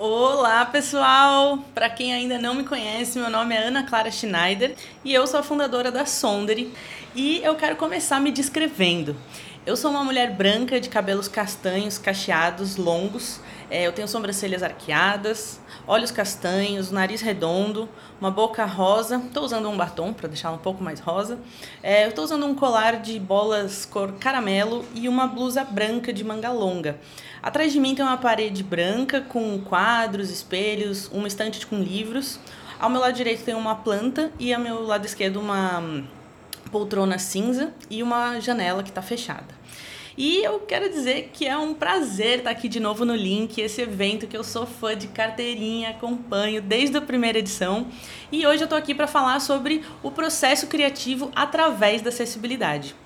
Olá, pessoal! Para quem ainda não me conhece, meu nome é Ana Clara Schneider e eu sou a fundadora da Sondere e eu quero começar me descrevendo. Eu sou uma mulher branca de cabelos castanhos, cacheados, longos. É, eu tenho sobrancelhas arqueadas, olhos castanhos, nariz redondo, uma boca rosa. Estou usando um batom para deixar um pouco mais rosa. É, eu estou usando um colar de bolas cor caramelo e uma blusa branca de manga longa. Atrás de mim tem uma parede branca com quadros, espelhos, uma estante com livros. Ao meu lado direito tem uma planta e ao meu lado esquerdo uma poltrona cinza e uma janela que está fechada. E eu quero dizer que é um prazer estar aqui de novo no Link, esse evento que eu sou fã de carteirinha, acompanho desde a primeira edição. E hoje eu estou aqui para falar sobre o processo criativo através da acessibilidade.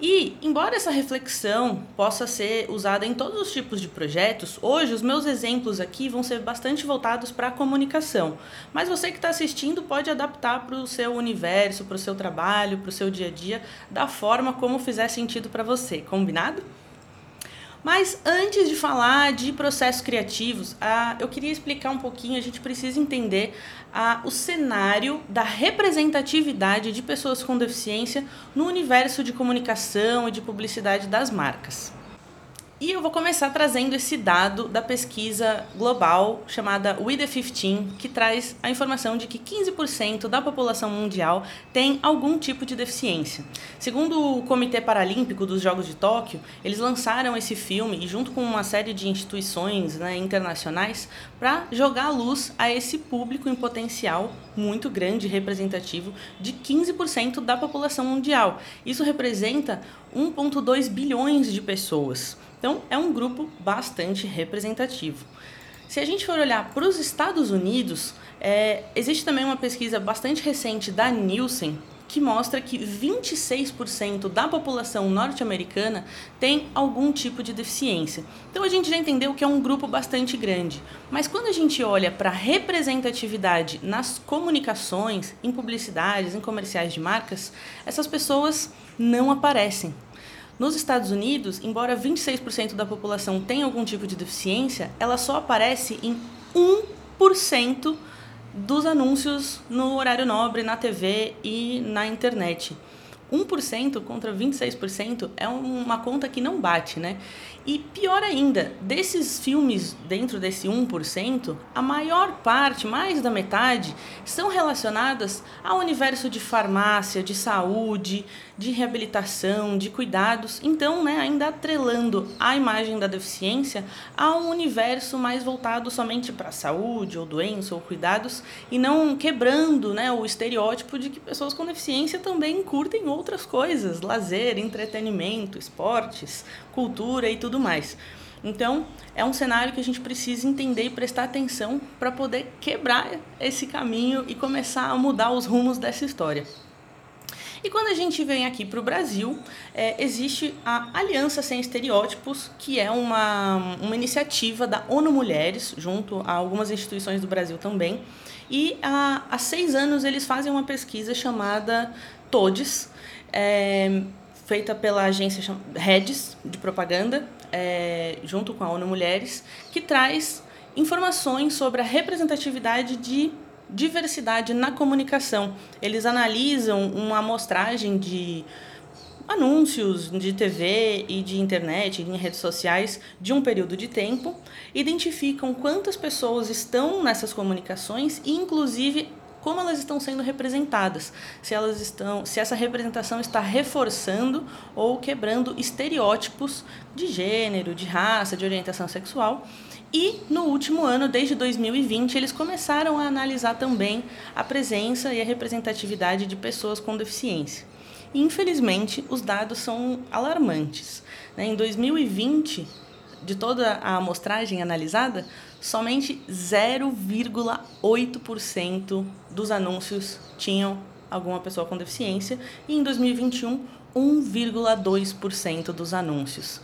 E, embora essa reflexão possa ser usada em todos os tipos de projetos, hoje os meus exemplos aqui vão ser bastante voltados para a comunicação. Mas você que está assistindo pode adaptar para o seu universo, para o seu trabalho, para o seu dia a dia, da forma como fizer sentido para você. Combinado? Mas antes de falar de processos criativos, eu queria explicar um pouquinho, a gente precisa entender o cenário da representatividade de pessoas com deficiência no universo de comunicação e de publicidade das marcas. E eu vou começar trazendo esse dado da pesquisa global chamada We the 15, que traz a informação de que 15% da população mundial tem algum tipo de deficiência. Segundo o Comitê Paralímpico dos Jogos de Tóquio, eles lançaram esse filme junto com uma série de instituições né, internacionais para jogar a luz a esse público em potencial muito grande e representativo de 15% da população mundial. Isso representa 1,2 bilhões de pessoas. Então, é um grupo bastante representativo. Se a gente for olhar para os Estados Unidos, é, existe também uma pesquisa bastante recente da Nielsen que mostra que 26% da população norte-americana tem algum tipo de deficiência. Então a gente já entendeu que é um grupo bastante grande. Mas quando a gente olha para a representatividade nas comunicações, em publicidades, em comerciais de marcas, essas pessoas não aparecem. Nos Estados Unidos, embora 26% da população tenha algum tipo de deficiência, ela só aparece em 1% dos anúncios no horário nobre, na TV e na internet. 1% contra 26% é uma conta que não bate, né? E pior ainda, desses filmes dentro desse 1%, a maior parte, mais da metade, são relacionadas ao universo de farmácia, de saúde, de reabilitação, de cuidados. Então, né, ainda atrelando a imagem da deficiência a um universo mais voltado somente para saúde ou doença ou cuidados e não quebrando, né, o estereótipo de que pessoas com deficiência também curtem outras coisas, lazer, entretenimento, esportes, cultura e tudo mais. Então, é um cenário que a gente precisa entender e prestar atenção para poder quebrar esse caminho e começar a mudar os rumos dessa história. E quando a gente vem aqui para o Brasil, é, existe a Aliança Sem Estereótipos, que é uma, uma iniciativa da ONU Mulheres, junto a algumas instituições do Brasil também. E há, há seis anos eles fazem uma pesquisa chamada TODES, é, feita pela agência Redes de propaganda, é, junto com a ONU Mulheres, que traz informações sobre a representatividade de diversidade na comunicação. Eles analisam uma amostragem de anúncios de TV e de internet, em redes sociais, de um período de tempo, identificam quantas pessoas estão nessas comunicações e, inclusive, como elas estão sendo representadas, se elas estão, se essa representação está reforçando ou quebrando estereótipos de gênero, de raça, de orientação sexual. E no último ano, desde 2020, eles começaram a analisar também a presença e a representatividade de pessoas com deficiência. Infelizmente, os dados são alarmantes. Né? Em 2020, de toda a amostragem analisada, somente 0,8% dos anúncios tinham alguma pessoa com deficiência e em 2021 1,2% dos anúncios.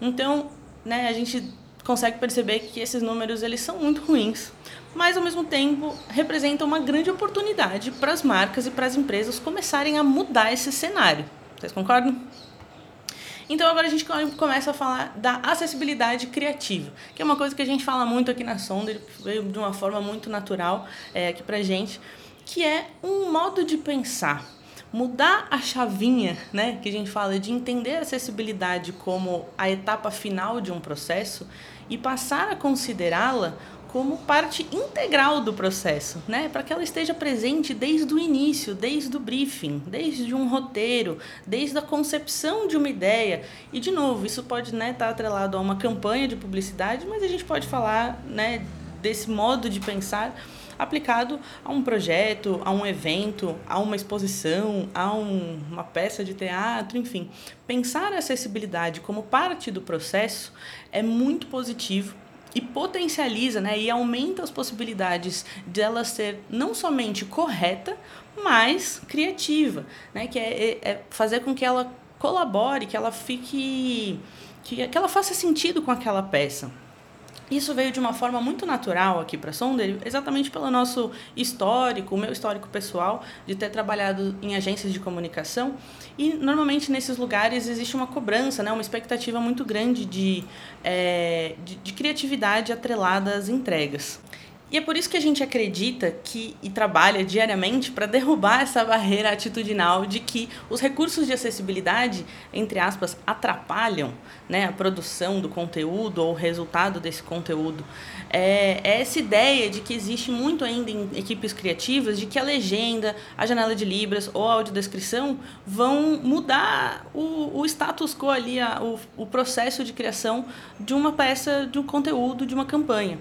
Então, né, a gente consegue perceber que esses números eles são muito ruins, mas ao mesmo tempo representam uma grande oportunidade para as marcas e para as empresas começarem a mudar esse cenário. Vocês concordam? Então agora a gente começa a falar da acessibilidade criativa, que é uma coisa que a gente fala muito aqui na Sonder, veio de uma forma muito natural é, aqui pra gente, que é um modo de pensar. Mudar a chavinha, né, que a gente fala de entender a acessibilidade como a etapa final de um processo e passar a considerá-la como parte integral do processo, né? Para que ela esteja presente desde o início, desde o briefing, desde um roteiro, desde a concepção de uma ideia. E de novo, isso pode estar né, tá atrelado a uma campanha de publicidade, mas a gente pode falar, né, desse modo de pensar aplicado a um projeto, a um evento, a uma exposição, a um, uma peça de teatro, enfim. Pensar a acessibilidade como parte do processo é muito positivo e potencializa né, e aumenta as possibilidades dela ser não somente correta, mas criativa, né, que é, é, é fazer com que ela colabore, que ela fique. que, que ela faça sentido com aquela peça. Isso veio de uma forma muito natural aqui para Sonder, exatamente pelo nosso histórico, o meu histórico pessoal, de ter trabalhado em agências de comunicação. E normalmente nesses lugares existe uma cobrança, né, uma expectativa muito grande de, é, de, de criatividade atrelada às entregas. E é por isso que a gente acredita que e trabalha diariamente para derrubar essa barreira atitudinal de que os recursos de acessibilidade, entre aspas, atrapalham né, a produção do conteúdo ou o resultado desse conteúdo. É, é essa ideia de que existe muito ainda em equipes criativas de que a legenda, a janela de libras ou a audiodescrição vão mudar o, o status quo ali, a, o, o processo de criação de uma peça, de um conteúdo, de uma campanha.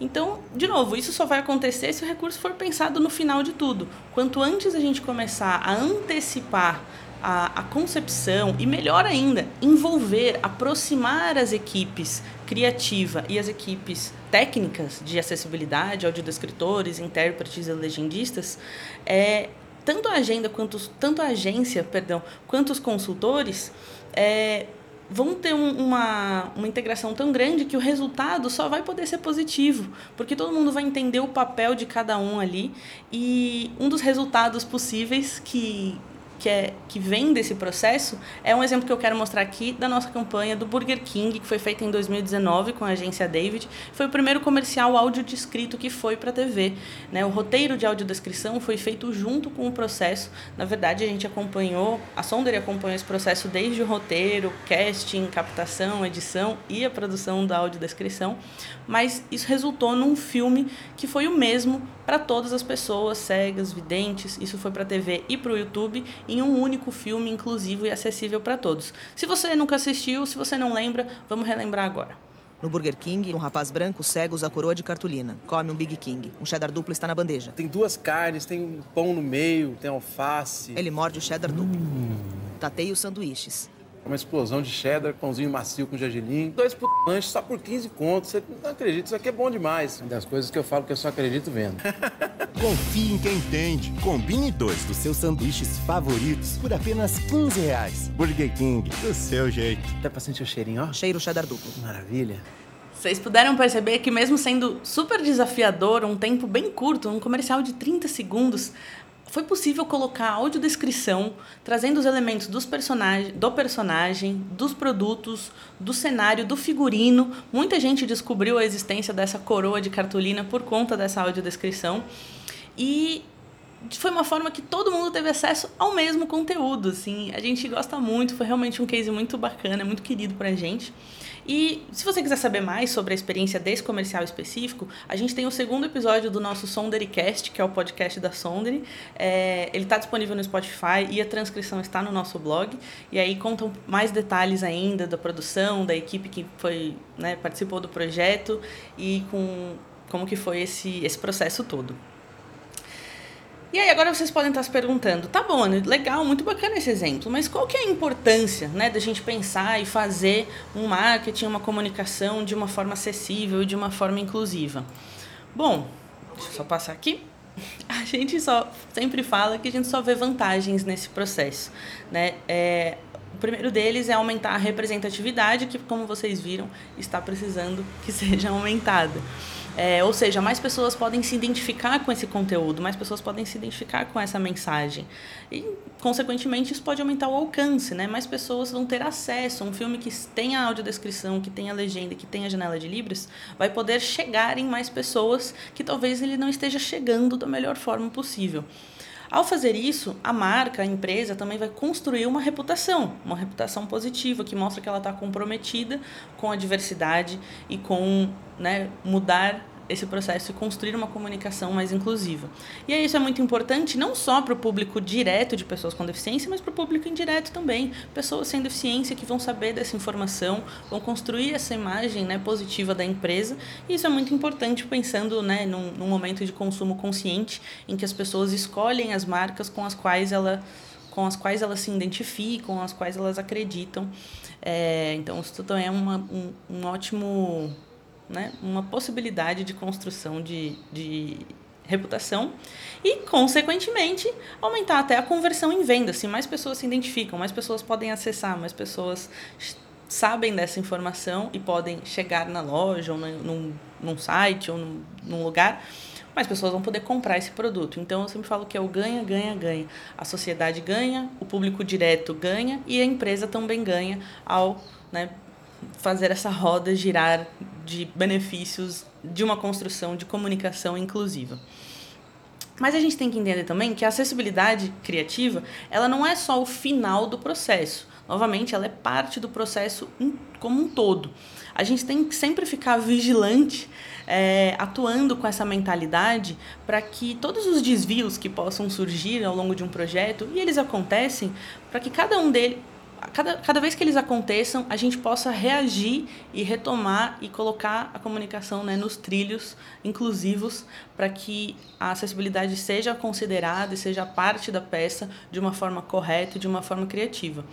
Então, de novo, isso só vai acontecer se o recurso for pensado no final de tudo. Quanto antes a gente começar a antecipar a, a, concepção e, melhor ainda, envolver, aproximar as equipes criativa e as equipes técnicas de acessibilidade, audiodescritores, intérpretes e legendistas, é, tanto a agenda quanto tanto a agência, perdão, quanto os consultores é, vão ter um, uma, uma integração tão grande que o resultado só vai poder ser positivo, porque todo mundo vai entender o papel de cada um ali e um dos resultados possíveis que que, é, que vem desse processo é um exemplo que eu quero mostrar aqui da nossa campanha do Burger King, que foi feita em 2019 com a agência David. Foi o primeiro comercial áudio descrito que foi para a TV. Né? O roteiro de audiodescrição foi feito junto com o processo. Na verdade, a gente acompanhou, a Sonder acompanhou esse processo desde o roteiro, casting, captação, edição e a produção da audiodescrição. Mas isso resultou num filme que foi o mesmo para todas as pessoas cegas, videntes. Isso foi para a TV e para o YouTube em um único filme inclusivo e acessível para todos. Se você nunca assistiu, se você não lembra, vamos relembrar agora. No Burger King, um rapaz branco cego usa a coroa de cartolina. Come um Big King. Um cheddar duplo está na bandeja. Tem duas carnes, tem um pão no meio, tem alface. Ele morde o cheddar duplo. Hum. Tateia os sanduíches uma explosão de cheddar, pãozinho macio com gergelim. Dois por lanche só por 15 contos. Você não acredita, isso aqui é bom demais. Das coisas que eu falo que eu só acredito vendo. Confie em quem entende. Combine dois dos seus sanduíches favoritos por apenas 15 reais. Burger King, do seu jeito. Dá pra sentir o cheirinho, ó? Cheiro cheddar duplo. Maravilha. Vocês puderam perceber que mesmo sendo super desafiador, um tempo bem curto, um comercial de 30 segundos, foi possível colocar audiodescrição, trazendo os elementos dos personagem, do personagem, dos produtos, do cenário, do figurino. Muita gente descobriu a existência dessa coroa de cartolina por conta dessa audiodescrição. E foi uma forma que todo mundo teve acesso ao mesmo conteúdo, assim. A gente gosta muito, foi realmente um case muito bacana, muito querido pra gente. E se você quiser saber mais sobre a experiência desse comercial específico, a gente tem o segundo episódio do nosso Sondericast, que é o podcast da Sonderi. É, ele está disponível no Spotify e a transcrição está no nosso blog. E aí contam mais detalhes ainda da produção, da equipe que foi, né, participou do projeto e com como que foi esse, esse processo todo. E aí agora vocês podem estar se perguntando, tá bom, legal, muito bacana esse exemplo, mas qual que é a importância, né, da gente pensar e fazer um marketing, uma comunicação de uma forma acessível e de uma forma inclusiva? Bom, deixa eu só passar aqui. A gente só sempre fala que a gente só vê vantagens nesse processo, né? É, o primeiro deles é aumentar a representatividade, que como vocês viram, está precisando que seja aumentada. É, ou seja, mais pessoas podem se identificar com esse conteúdo, mais pessoas podem se identificar com essa mensagem. E, consequentemente, isso pode aumentar o alcance, né? Mais pessoas vão ter acesso. Um filme que tenha audiodescrição, que tenha legenda, que tenha janela de libras, vai poder chegar em mais pessoas que talvez ele não esteja chegando da melhor forma possível. Ao fazer isso, a marca, a empresa também vai construir uma reputação, uma reputação positiva que mostra que ela está comprometida com a diversidade e com né, mudar esse processo e construir uma comunicação mais inclusiva. E isso é muito importante não só para o público direto de pessoas com deficiência, mas para o público indireto também, pessoas sem deficiência que vão saber dessa informação, vão construir essa imagem né, positiva da empresa. E isso é muito importante pensando né, num, num momento de consumo consciente, em que as pessoas escolhem as marcas com as quais ela com as quais elas se identificam, as quais elas acreditam. É, então, isso também é uma, um, um ótimo né, uma possibilidade de construção de, de reputação e, consequentemente, aumentar até a conversão em venda. Se mais pessoas se identificam, mais pessoas podem acessar, mais pessoas sabem dessa informação e podem chegar na loja ou num, num site ou num, num lugar, mais pessoas vão poder comprar esse produto. Então, eu sempre falo que é o ganha, ganha, ganha. A sociedade ganha, o público direto ganha e a empresa também ganha ao né, fazer essa roda girar de benefícios de uma construção de comunicação inclusiva. Mas a gente tem que entender também que a acessibilidade criativa, ela não é só o final do processo. Novamente, ela é parte do processo como um todo. A gente tem que sempre ficar vigilante, é, atuando com essa mentalidade para que todos os desvios que possam surgir ao longo de um projeto, e eles acontecem, para que cada um deles cada, cada vez que eles aconteçam, a gente possa reagir e retomar e colocar a comunicação né, nos trilhos inclusivos para que a acessibilidade seja considerada e seja parte da peça de uma forma correta e de uma forma criativa.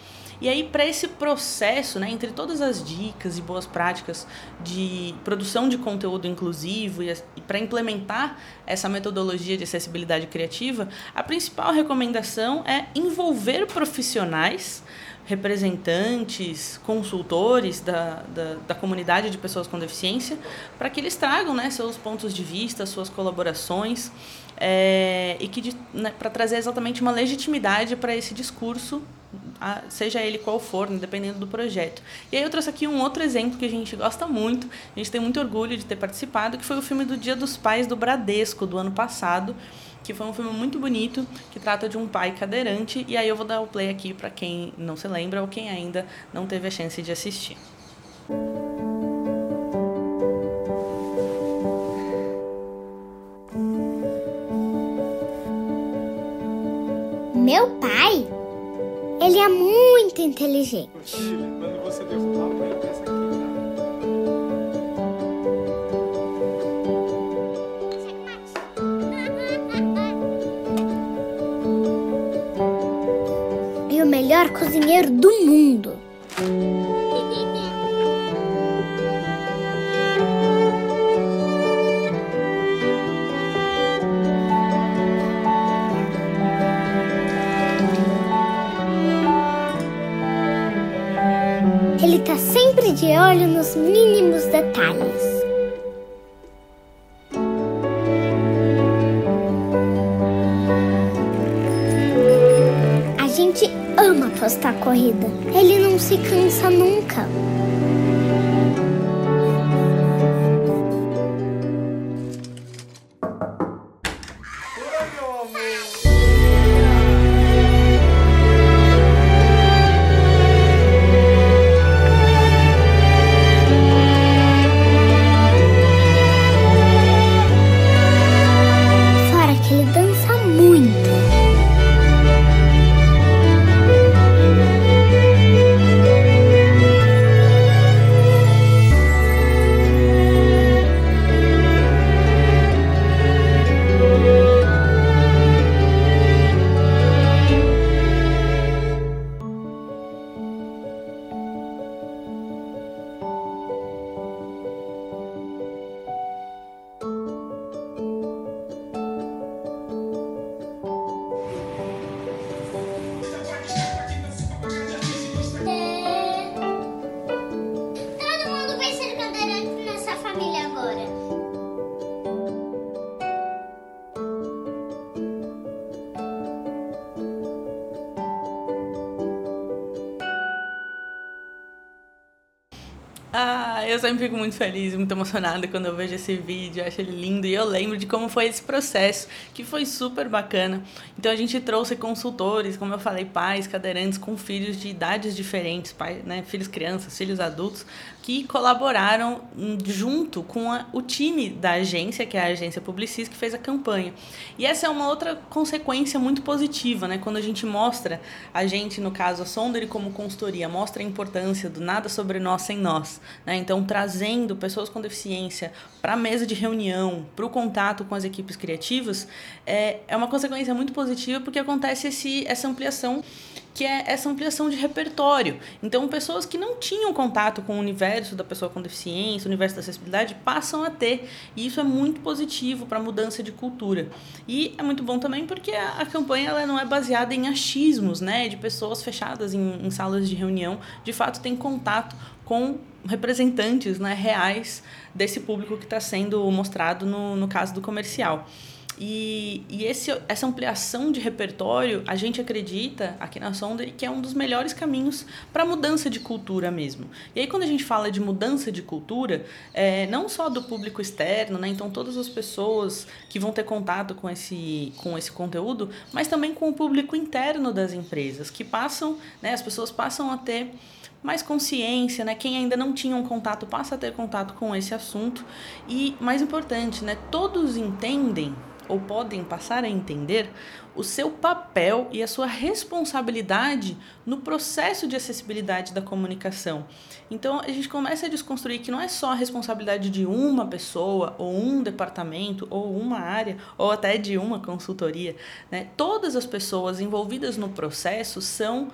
E aí, para esse processo, né, entre todas as dicas e boas práticas de produção de conteúdo inclusivo e, e para implementar essa metodologia de acessibilidade criativa, a principal recomendação é envolver profissionais representantes, consultores da, da, da, comunidade de pessoas com deficiência, para que eles tragam né, seus pontos de vista, suas colaborações, é, e que né, para trazer exatamente uma legitimidade para esse discurso, seja ele qual for, né, dependendo do projeto. E aí eu trouxe aqui um outro exemplo que a gente gosta muito, a gente tem muito orgulho de ter participado, que foi o filme do Dia dos Pais do Bradesco, do ano passado, que foi um filme muito bonito, que trata de um pai cadeirante. E aí eu vou dar o play aqui para quem não se lembra ou quem ainda não teve a chance de assistir. Meu pai, ele é muito inteligente. Quando você derrubar, cozinheiro do mundo. Ele tá sempre de olho nos mínimos detalhes. Apostar corrida. Ele não se cansa nunca. Eu sempre fico muito feliz, muito emocionada quando eu vejo esse vídeo, acho ele lindo e eu lembro de como foi esse processo, que foi super bacana. Então a gente trouxe consultores, como eu falei, pais, cadeirantes com filhos de idades diferentes, pai, né, filhos crianças, filhos adultos, que colaboraram junto com a, o time da agência, que é a agência Publicis, que fez a campanha. E essa é uma outra consequência muito positiva, né? Quando a gente mostra, a gente, no caso, a Sondere como consultoria, mostra a importância do nada sobre nós sem nós. Né? Então, trazendo pessoas com deficiência para a mesa de reunião, para o contato com as equipes criativas, é, é uma consequência muito positiva porque acontece esse, essa ampliação que é essa ampliação de repertório. Então, pessoas que não tinham contato com o universo da pessoa com deficiência, o universo da acessibilidade, passam a ter. E isso é muito positivo para a mudança de cultura. E é muito bom também porque a, a campanha ela não é baseada em achismos, né, de pessoas fechadas em, em salas de reunião. De fato, tem contato com representantes né, reais desse público que está sendo mostrado no, no caso do comercial. E, e esse, essa ampliação de repertório, a gente acredita aqui na Sonda que é um dos melhores caminhos para mudança de cultura mesmo. E aí, quando a gente fala de mudança de cultura, é, não só do público externo, né? então todas as pessoas que vão ter contato com esse, com esse conteúdo, mas também com o público interno das empresas, que passam, né? as pessoas passam a ter mais consciência, né? Quem ainda não tinha um contato passa a ter contato com esse assunto e mais importante, né? Todos entendem ou podem passar a entender o seu papel e a sua responsabilidade no processo de acessibilidade da comunicação. Então a gente começa a desconstruir que não é só a responsabilidade de uma pessoa, ou um departamento, ou uma área, ou até de uma consultoria. Né? Todas as pessoas envolvidas no processo são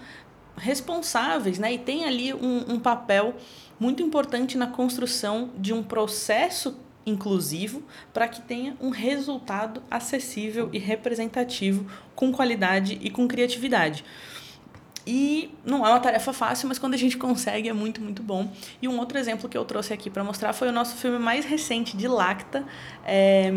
responsáveis né? e têm ali um, um papel muito importante na construção de um processo inclusivo para que tenha um resultado acessível e representativo com qualidade e com criatividade. E não é uma tarefa fácil, mas quando a gente consegue é muito, muito bom. E um outro exemplo que eu trouxe aqui para mostrar foi o nosso filme mais recente de Lacta, é,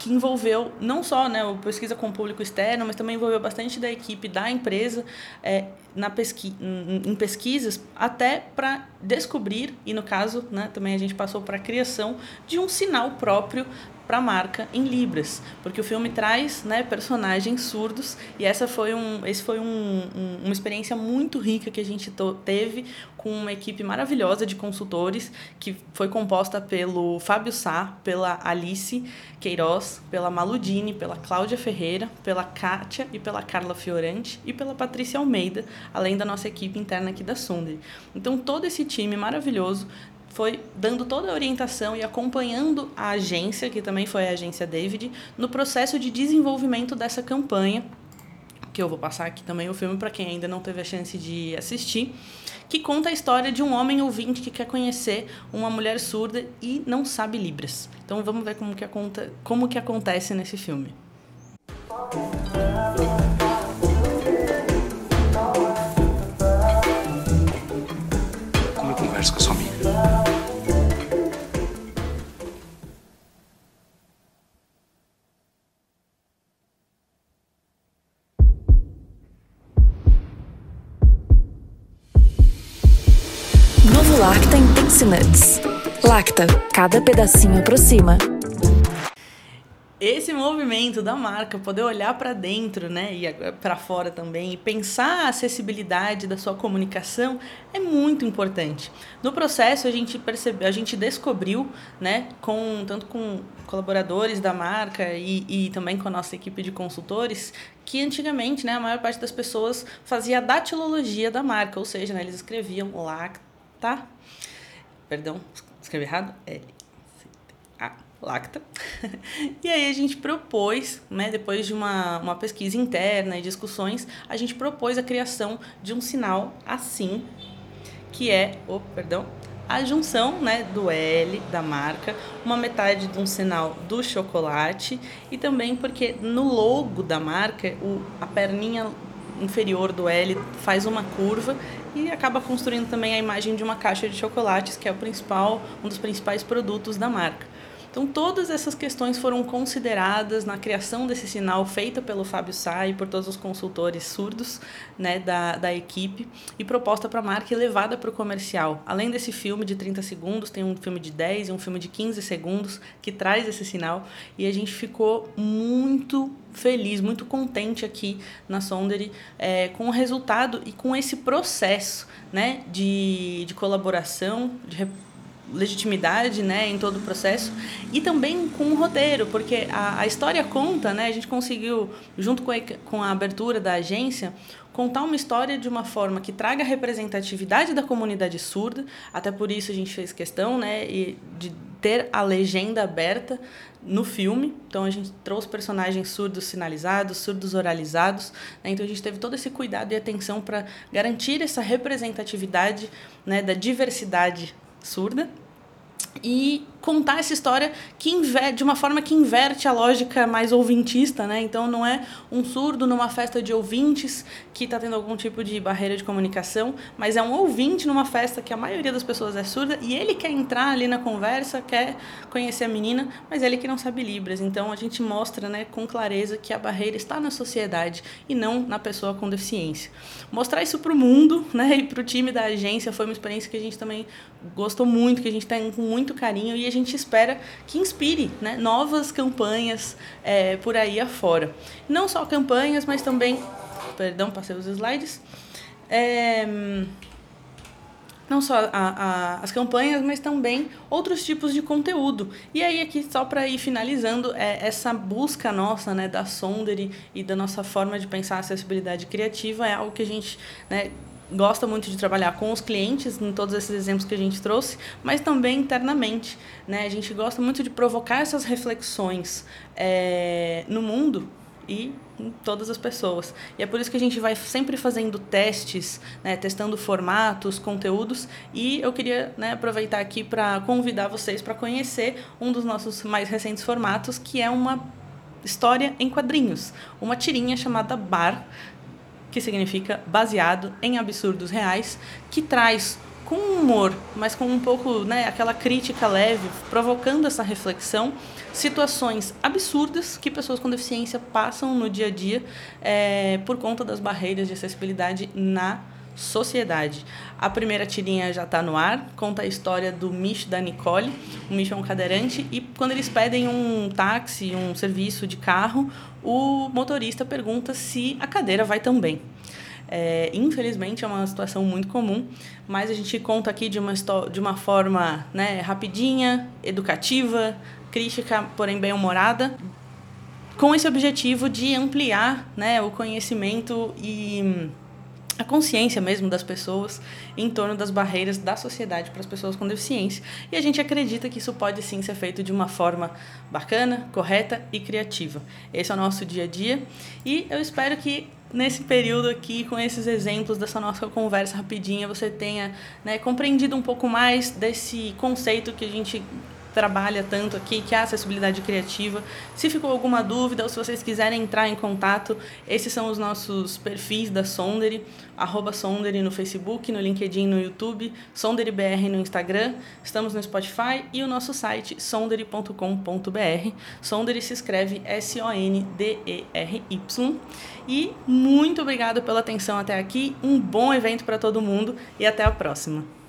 que envolveu não só né, o pesquisa com o público externo, mas também envolveu bastante da equipe da empresa é, na pesqui em pesquisas, até para descobrir, e no caso né, também a gente passou para a criação de um sinal próprio para a marca em libras, porque o filme traz né, personagens surdos e essa foi um, esse foi um, um, uma experiência muito rica que a gente teve com uma equipe maravilhosa de consultores que foi composta pelo Fábio Sá, pela Alice Queiroz, pela Maludini, pela Cláudia Ferreira, pela Kátia e pela Carla Fiorante e pela Patrícia Almeida, além da nossa equipe interna aqui da Sundry. Então todo esse time maravilhoso foi dando toda a orientação e acompanhando a agência, que também foi a agência David, no processo de desenvolvimento dessa campanha, que eu vou passar aqui também o filme para quem ainda não teve a chance de assistir, que conta a história de um homem ouvinte que quer conhecer uma mulher surda e não sabe libras. Então vamos ver como que, aconte como que acontece nesse filme. Lacta Intense Nuts. Lacta, cada pedacinho aproxima. Esse movimento da marca, poder olhar para dentro, né, e para fora também, e pensar a acessibilidade da sua comunicação é muito importante. No processo a gente percebeu, a gente descobriu, né, com tanto com colaboradores da marca e, e também com a nossa equipe de consultores, que antigamente, né, a maior parte das pessoas fazia a datilologia da marca, ou seja, né, eles escreviam lacta tá? Perdão, escrevi errado? L. A, lacta. e aí a gente propôs, né, depois de uma, uma pesquisa interna e discussões, a gente propôs a criação de um sinal assim, que é, oh, perdão, a junção né, do L da marca, uma metade de um sinal do chocolate e também porque no logo da marca o, a perninha inferior do L faz uma curva e acaba construindo também a imagem de uma caixa de chocolates, que é o principal, um dos principais produtos da marca. Então, todas essas questões foram consideradas na criação desse sinal feita pelo Fábio Sá e por todos os consultores surdos né, da, da equipe e proposta para a marca e levada para o comercial. Além desse filme de 30 segundos, tem um filme de 10 e um filme de 15 segundos que traz esse sinal e a gente ficou muito feliz, muito contente aqui na Sonderi é, com o resultado e com esse processo né, de, de colaboração, de legitimidade né, em todo o processo e também com o roteiro, porque a, a história conta, né, a gente conseguiu, junto com a, com a abertura da agência, contar uma história de uma forma que traga representatividade da comunidade surda, até por isso a gente fez questão né, de ter a legenda aberta no filme. Então a gente trouxe personagens surdos sinalizados, surdos oralizados. Né? Então a gente teve todo esse cuidado e atenção para garantir essa representatividade né, da diversidade surda e contar essa história que de uma forma que inverte a lógica mais ouvintista, né? Então não é um surdo numa festa de ouvintes que está tendo algum tipo de barreira de comunicação, mas é um ouvinte numa festa que a maioria das pessoas é surda e ele quer entrar ali na conversa, quer conhecer a menina, mas ele que não sabe libras. Então a gente mostra, né, com clareza que a barreira está na sociedade e não na pessoa com deficiência. Mostrar isso para o mundo, né, e para o time da agência foi uma experiência que a gente também gostou muito, que a gente tem com muito carinho e a gente espera que inspire né, novas campanhas é, por aí afora. Não só campanhas, mas também. Perdão, passei os slides. É, não só a, a, as campanhas, mas também outros tipos de conteúdo. E aí, aqui, só para ir finalizando, é, essa busca nossa né, da Sondere e da nossa forma de pensar a acessibilidade criativa é algo que a gente né, gosta muito de trabalhar com os clientes, em todos esses exemplos que a gente trouxe, mas também internamente. Né? A gente gosta muito de provocar essas reflexões é, no mundo e em todas as pessoas. E é por isso que a gente vai sempre fazendo testes, né, testando formatos, conteúdos. E eu queria né, aproveitar aqui para convidar vocês para conhecer um dos nossos mais recentes formatos, que é uma história em quadrinhos, uma tirinha chamada Bar, que significa baseado em absurdos reais, que traz com humor, mas com um pouco, né, aquela crítica leve, provocando essa reflexão, situações absurdas que pessoas com deficiência passam no dia a dia é, por conta das barreiras de acessibilidade na sociedade. A primeira tirinha já está no ar, conta a história do Mish da Nicole. O Mish é um cadeirante e quando eles pedem um táxi, um serviço de carro, o motorista pergunta se a cadeira vai também. É, infelizmente é uma situação muito comum, mas a gente conta aqui de uma, de uma forma né, rapidinha, educativa, crítica, porém bem-humorada, com esse objetivo de ampliar né, o conhecimento e a consciência mesmo das pessoas em torno das barreiras da sociedade para as pessoas com deficiência. E a gente acredita que isso pode sim ser feito de uma forma bacana, correta e criativa. Esse é o nosso dia a dia e eu espero que nesse período aqui, com esses exemplos dessa nossa conversa rapidinha, você tenha né, compreendido um pouco mais desse conceito que a gente trabalha tanto aqui, que é a acessibilidade criativa. Se ficou alguma dúvida ou se vocês quiserem entrar em contato, esses são os nossos perfis da Sondere, arroba Sondere no Facebook, no LinkedIn, no YouTube, SondereBR no Instagram, estamos no Spotify e o nosso site sondere.com.br. Sondere se escreve S-O-N-D-E-R-Y. E muito obrigado pela atenção até aqui, um bom evento para todo mundo e até a próxima.